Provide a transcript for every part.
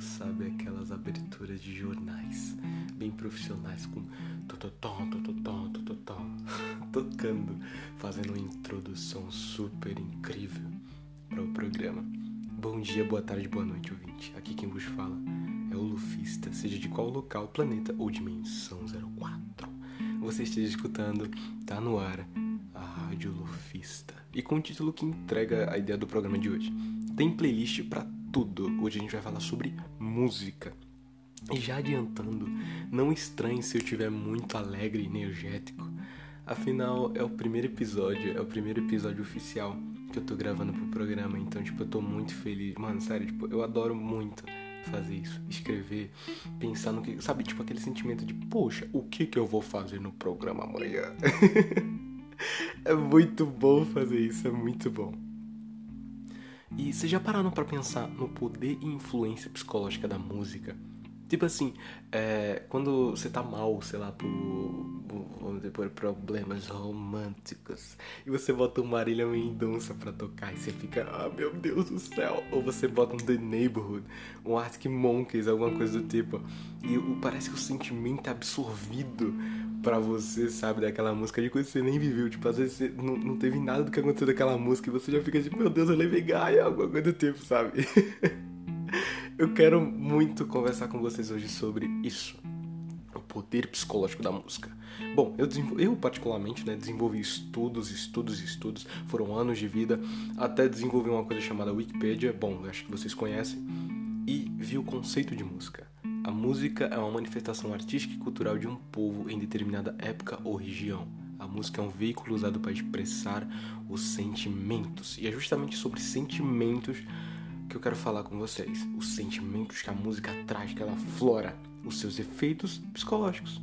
sabe, aquelas aberturas de jornais bem profissionais com tototó, tototó, tototó, tocando, fazendo uma introdução super incrível para o programa. Bom dia, boa tarde, boa noite, ouvinte. Aqui quem vos fala é o Lufista, seja de qual local, planeta ou dimensão 04. Você esteja escutando, tá no ar, a Rádio Lufista. E com o título que entrega a ideia do programa de hoje. Tem playlist para tudo. Hoje a gente vai falar sobre música. E já adiantando, não estranhe se eu estiver muito alegre e energético. Afinal, é o primeiro episódio, é o primeiro episódio oficial que eu tô gravando pro programa, então, tipo, eu tô muito feliz. Mano, sério, tipo, eu adoro muito fazer isso, escrever, pensar no que, sabe, tipo aquele sentimento de, poxa, o que que eu vou fazer no programa amanhã? é muito bom fazer isso, é muito bom. E vocês já pararam para pensar no poder e influência psicológica da música? Tipo assim, é, quando você tá mal, sei lá, por, vamos dizer, por problemas românticos, e você bota uma Marília Mendonça pra tocar, e você fica, ah, meu Deus do céu. Ou você bota um The Neighborhood, um Arctic Monkeys, alguma coisa do tipo. E parece que o sentimento é absorvido pra você, sabe, daquela música de coisa que você nem viveu. Tipo, às vezes você não, não teve nada do que aconteceu daquela música, e você já fica tipo, meu Deus, eu levei Gaia, alguma coisa do sabe? Eu quero muito conversar com vocês hoje sobre isso. O poder psicológico da música. Bom, eu, eu particularmente né, desenvolvi estudos, estudos, estudos. Foram anos de vida até desenvolver uma coisa chamada Wikipedia. Bom, acho que vocês conhecem. E vi o conceito de música. A música é uma manifestação artística e cultural de um povo em determinada época ou região. A música é um veículo usado para expressar os sentimentos. E é justamente sobre sentimentos que eu quero falar com vocês. Os sentimentos que a música traz, que ela flora, os seus efeitos psicológicos.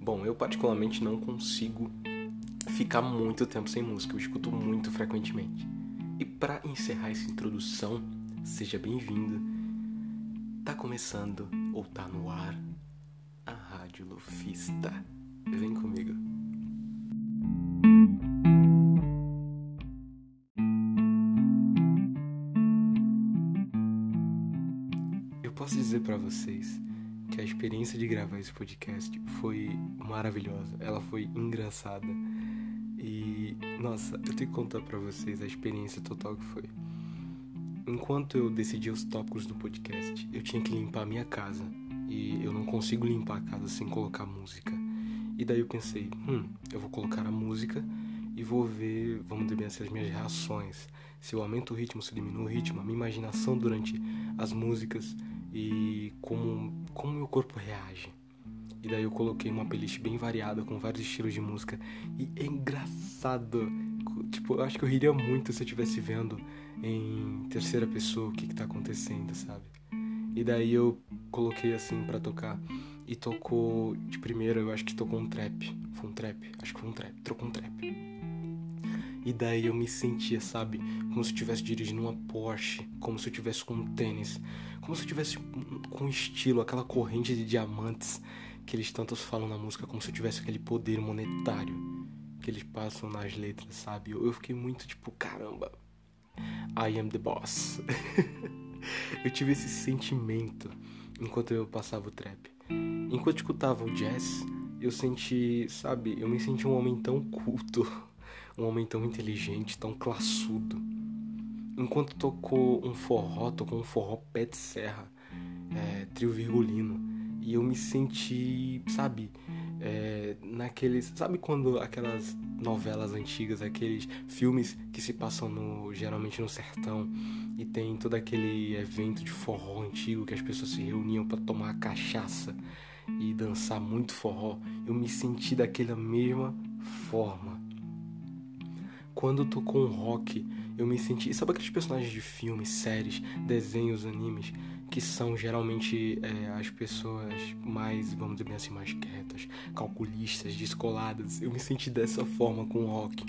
Bom, eu particularmente não consigo ficar muito tempo sem música, eu escuto muito frequentemente. E para encerrar essa introdução, seja bem-vindo. Tá começando ou tá no ar a Rádio Lufista. Vem comigo. posso dizer para vocês que a experiência de gravar esse podcast foi maravilhosa, ela foi engraçada. E nossa, eu tenho que contar para vocês a experiência total que foi. Enquanto eu decidia os tópicos do podcast, eu tinha que limpar a minha casa e eu não consigo limpar a casa sem colocar música. E daí eu pensei, hum, eu vou colocar a música e vou ver, vamos bem assim, as minhas reações. Se eu aumento o ritmo, se eu diminuo o ritmo, a minha imaginação durante as músicas e como como meu corpo reage. E daí eu coloquei uma playlist bem variada com vários estilos de música e é engraçado. Tipo, eu acho que eu riria muito se eu estivesse vendo em terceira pessoa o que, que tá acontecendo, sabe? E daí eu coloquei assim para tocar e tocou de primeira, eu acho que tocou um trap. Foi um trap? Acho que foi um trap. Trocou um trap. E daí eu me sentia, sabe, como se eu estivesse dirigindo uma Porsche, como se eu estivesse com um tênis, como se eu tivesse com estilo, aquela corrente de diamantes que eles tantos falam na música, como se eu tivesse aquele poder monetário que eles passam nas letras, sabe? Eu, eu fiquei muito tipo, caramba, I am the boss. eu tive esse sentimento enquanto eu passava o trap. Enquanto escutava o jazz, eu senti, sabe, eu me senti um homem tão culto um homem tão inteligente, tão classudo. Enquanto tocou um forró, tocou um forró pé de serra, é, trio virgulino. E eu me senti, sabe, é, naqueles. Sabe quando aquelas novelas antigas, aqueles filmes que se passam no, geralmente no sertão e tem todo aquele evento de forró antigo que as pessoas se reuniam para tomar cachaça e dançar muito forró? Eu me senti daquela mesma forma quando tocou um rock, eu me senti. Sabe aqueles personagens de filmes, séries, desenhos, animes, que são geralmente é, as pessoas mais, vamos dizer assim, mais quietas, calculistas, descoladas? Eu me senti dessa forma com o rock.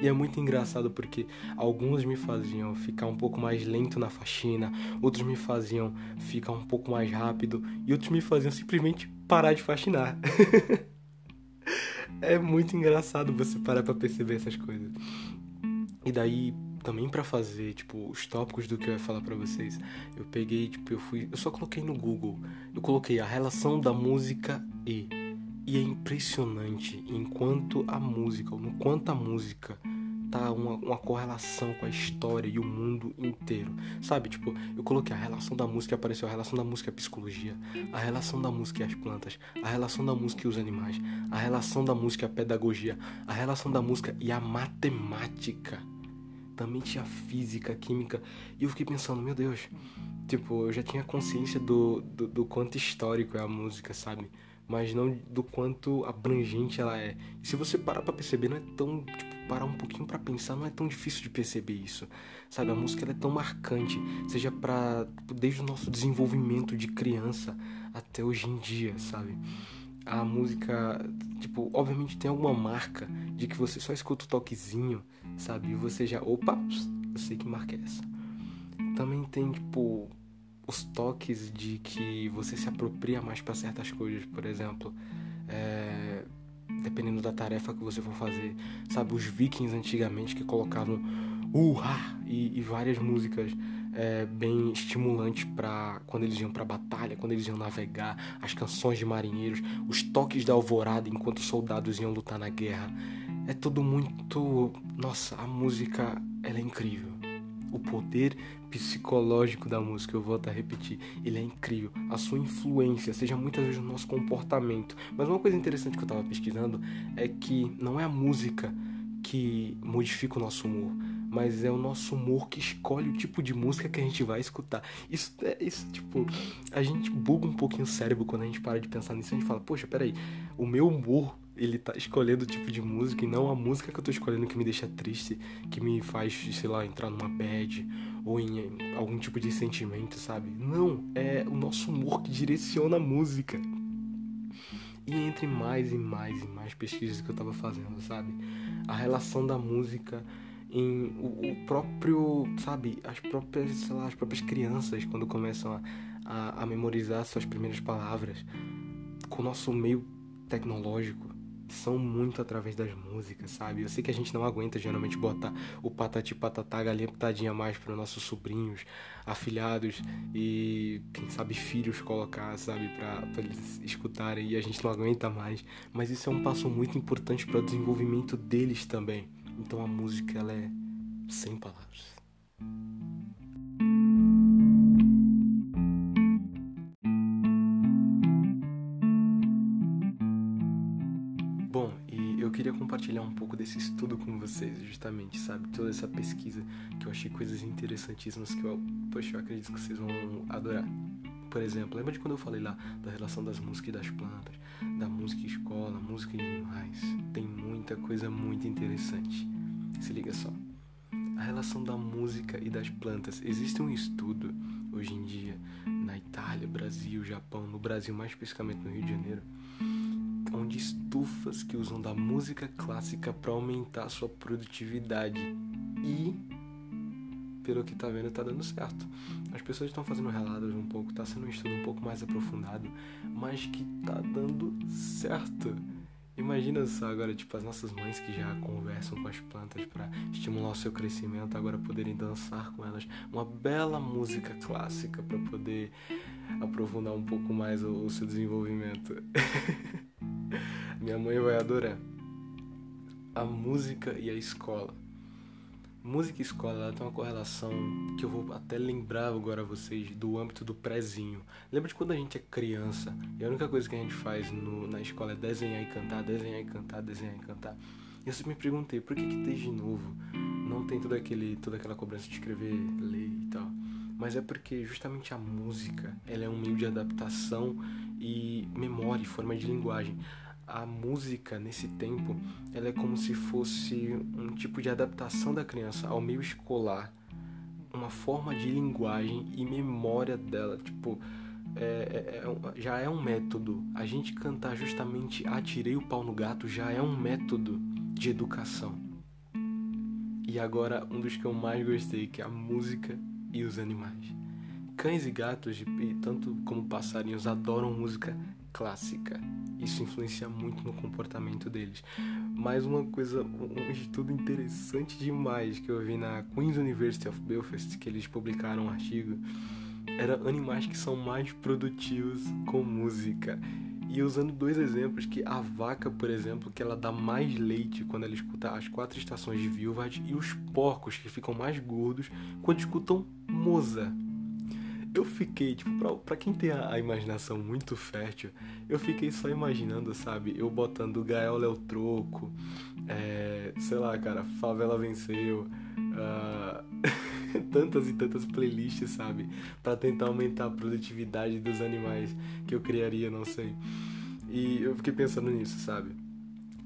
E é muito engraçado porque alguns me faziam ficar um pouco mais lento na faxina, outros me faziam ficar um pouco mais rápido, e outros me faziam simplesmente parar de faxinar. é muito engraçado você parar pra perceber essas coisas. E daí, também para fazer, tipo, os tópicos do que eu ia falar para vocês, eu peguei, tipo, eu fui, eu só coloquei no Google, eu coloquei a relação da música e e é impressionante enquanto a música, no quanto a música tá uma, uma correlação com a história e o mundo inteiro. Sabe, tipo, eu coloquei a relação da música, apareceu a relação da música e a psicologia, a relação da música e as plantas, a relação da música e os animais, a relação da música e a pedagogia, a relação da música e a matemática. Também tinha física, química, e eu fiquei pensando, meu Deus, tipo, eu já tinha consciência do, do, do quanto histórico é a música, sabe? Mas não do quanto abrangente ela é. E se você parar pra perceber, não é tão, tipo, parar um pouquinho para pensar, não é tão difícil de perceber isso. Sabe, a música é tão marcante, seja para desde o nosso desenvolvimento de criança até hoje em dia, sabe? A música, tipo, obviamente tem alguma marca de que você só escuta o toquezinho, sabe? E você já, opa, eu sei que marca é essa. Também tem, tipo, os toques de que você se apropria mais para certas coisas, por exemplo, é, dependendo da tarefa que você for fazer. Sabe, os vikings antigamente que colocavam urra e, e várias músicas é, bem estimulantes para quando eles iam para batalha, quando eles iam navegar, as canções de marinheiros, os toques da alvorada enquanto os soldados iam lutar na guerra. É tudo muito, nossa, a música ela é incrível o poder psicológico da música, eu volto a repetir, ele é incrível. A sua influência, seja muitas vezes no nosso comportamento. Mas uma coisa interessante que eu estava pesquisando é que não é a música que modifica o nosso humor, mas é o nosso humor que escolhe o tipo de música que a gente vai escutar. Isso é isso, tipo, a gente buga um pouquinho o cérebro quando a gente para de pensar nisso. A gente fala, poxa, peraí, o meu humor ele tá escolhendo o tipo de música e não a música que eu tô escolhendo que me deixa triste, que me faz, sei lá, entrar numa bad ou em algum tipo de sentimento, sabe? Não, é o nosso humor que direciona a música. E entre mais e mais e mais pesquisas que eu tava fazendo, sabe? A relação da música em o, o próprio, sabe, as próprias, sei lá, as próprias crianças quando começam a, a, a memorizar suas primeiras palavras com o nosso meio tecnológico são muito através das músicas, sabe? Eu sei que a gente não aguenta geralmente botar o patati patatá galinha pitadinha mais para nossos sobrinhos, afilhados e quem sabe filhos colocar, sabe, para eles escutarem e a gente não aguenta mais. Mas isso é um passo muito importante para o desenvolvimento deles também. Então a música ela é sem palavras. queria compartilhar um pouco desse estudo com vocês, justamente, sabe? Toda essa pesquisa que eu achei coisas interessantíssimas que eu, poxa, eu acredito que vocês vão adorar. Por exemplo, lembra de quando eu falei lá da relação das músicas e das plantas, da música e escola, música e animais? Tem muita coisa muito interessante. Se liga só. A relação da música e das plantas. Existe um estudo hoje em dia na Itália, Brasil, Japão, no Brasil mais especificamente no Rio de Janeiro, onde estufas que usam da música clássica para aumentar sua produtividade e pelo que tá vendo tá dando certo. As pessoas estão fazendo relatos um pouco, tá sendo um estudo um pouco mais aprofundado, mas que tá dando certo. Imagina só agora, tipo, as nossas mães que já conversam com as plantas para estimular o seu crescimento, agora poderem dançar com elas uma bela música clássica para poder aprofundar um pouco mais o, o seu desenvolvimento. Minha mãe vai adorar. A música e a escola. Música e escola ela tem uma correlação que eu vou até lembrar agora a vocês do âmbito do prézinho. Lembra de quando a gente é criança e a única coisa que a gente faz no, na escola é desenhar e cantar, desenhar e cantar, desenhar e cantar. E eu sempre me perguntei por que, que desde novo não tem todo aquele, toda aquela cobrança de escrever, ler e tal. Mas é porque justamente a música ela é um meio de adaptação e memória, forma de linguagem a música nesse tempo ela é como se fosse um tipo de adaptação da criança ao meio escolar, uma forma de linguagem e memória dela. Tipo, é, é, é, já é um método. A gente cantar justamente Atirei o pau no gato já é um método de educação. E agora, um dos que eu mais gostei, que é a música e os animais. Cães e gatos, tanto como passarinhos, adoram música clássica. Isso influencia muito no comportamento deles. Mais uma coisa, um estudo interessante demais que eu vi na Queen's University of Belfast, que eles publicaram um artigo, era animais que são mais produtivos com música. E usando dois exemplos, que a vaca, por exemplo, que ela dá mais leite quando ela escuta as quatro estações de Vilvard, e os porcos que ficam mais gordos quando escutam Moza. Eu fiquei, tipo, pra, pra quem tem a, a, imaginação muito fértil, eu fiquei só imaginando, sabe? Eu botando Gael é o troco, é, sei lá, cara, Favela venceu, uh, tantas e tantas playlists, sabe? para tentar aumentar a produtividade dos animais que eu criaria, não sei. E eu fiquei pensando nisso, sabe?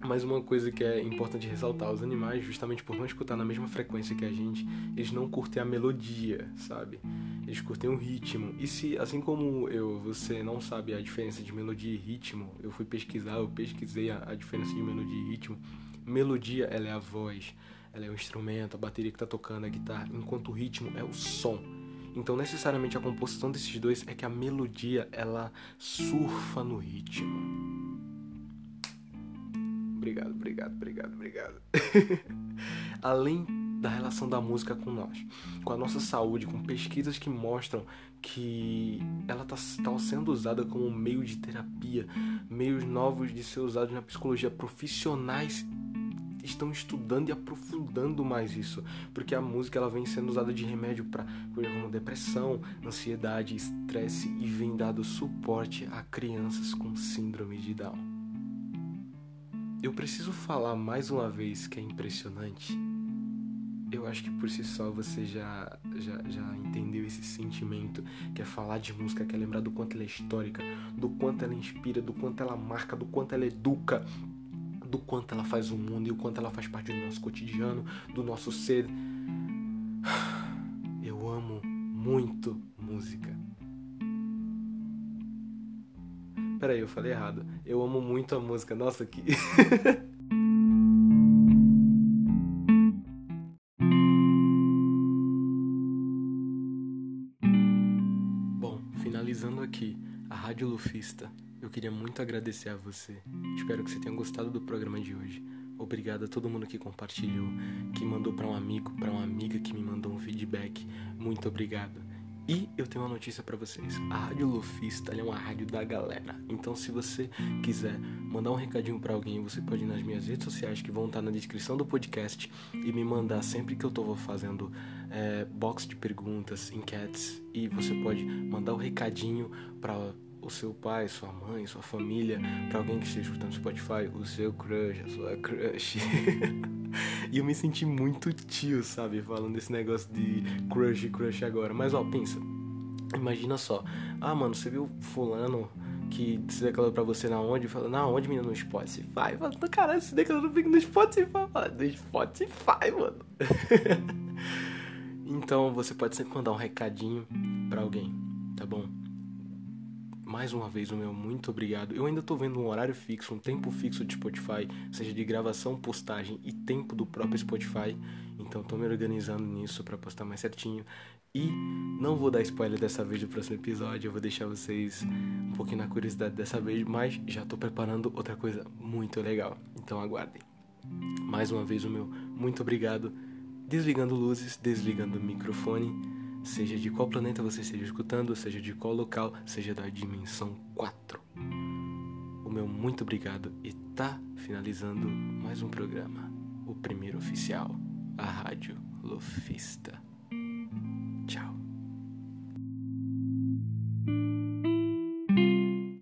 Mas uma coisa que é importante ressaltar, os animais, justamente por não escutar na mesma frequência que a gente, eles não curtem a melodia, sabe? Eles curtem o ritmo. E se, assim como eu, você não sabe a diferença de melodia e ritmo, eu fui pesquisar, eu pesquisei a, a diferença de melodia e ritmo. Melodia, ela é a voz, ela é o instrumento, a bateria que tá tocando, a guitarra, enquanto o ritmo é o som. Então, necessariamente a composição desses dois é que a melodia, ela surfa no ritmo obrigado, obrigado, obrigado, obrigado. Além da relação da música com nós, com a nossa saúde, com pesquisas que mostram que ela está tá sendo usada como meio de terapia, meios novos de ser usados na psicologia, profissionais estão estudando e aprofundando mais isso, porque a música ela vem sendo usada de remédio para coisas como depressão, ansiedade, estresse e vem dado suporte a crianças com síndrome de Down. Eu preciso falar mais uma vez que é impressionante. Eu acho que por si só você já, já, já entendeu esse sentimento que é falar de música, que é lembrar do quanto ela é histórica, do quanto ela inspira, do quanto ela marca, do quanto ela educa, do quanto ela faz o mundo e o quanto ela faz parte do nosso cotidiano, do nosso ser. Eu amo muito música. Peraí, eu falei errado. Eu amo muito a música. Nossa, que. Bom, finalizando aqui a Rádio Lufista, eu queria muito agradecer a você. Espero que você tenha gostado do programa de hoje. Obrigado a todo mundo que compartilhou, que mandou para um amigo, para uma amiga que me mandou um feedback. Muito obrigado. E eu tenho uma notícia para vocês. A Rádio Lufista é uma rádio da galera. Então, se você quiser mandar um recadinho para alguém, você pode ir nas minhas redes sociais que vão estar na descrição do podcast e me mandar sempre que eu tô fazendo é, box de perguntas, enquetes. E você pode mandar o um recadinho para o seu pai, sua mãe, sua família, para alguém que esteja escutando Spotify, o seu crush, a sua crush. e eu me senti muito tio, sabe? Falando desse negócio de crush, crush agora. Mas ó, pensa. Imagina só. Ah, mano, você viu fulano que se declarou pra você na onde? Fala, na onde, menino? No Spotify. Fala, caralho, se declarou no Spotify. Fala, no Spotify, mano. então você pode sempre mandar um recadinho pra alguém, tá bom? Mais uma vez o meu muito obrigado. Eu ainda tô vendo um horário fixo, um tempo fixo de Spotify, seja de gravação, postagem e tempo do próprio Spotify. Então tô me organizando nisso para postar mais certinho. E não vou dar spoiler dessa vez do próximo episódio, eu vou deixar vocês um pouquinho na curiosidade dessa vez, mas já tô preparando outra coisa muito legal. Então aguardem. Mais uma vez o meu muito obrigado. Desligando luzes, desligando o microfone seja de qual planeta você esteja escutando, seja de qual local, seja da dimensão 4. O meu muito obrigado e tá finalizando mais um programa, o primeiro oficial, a Rádio Lofista.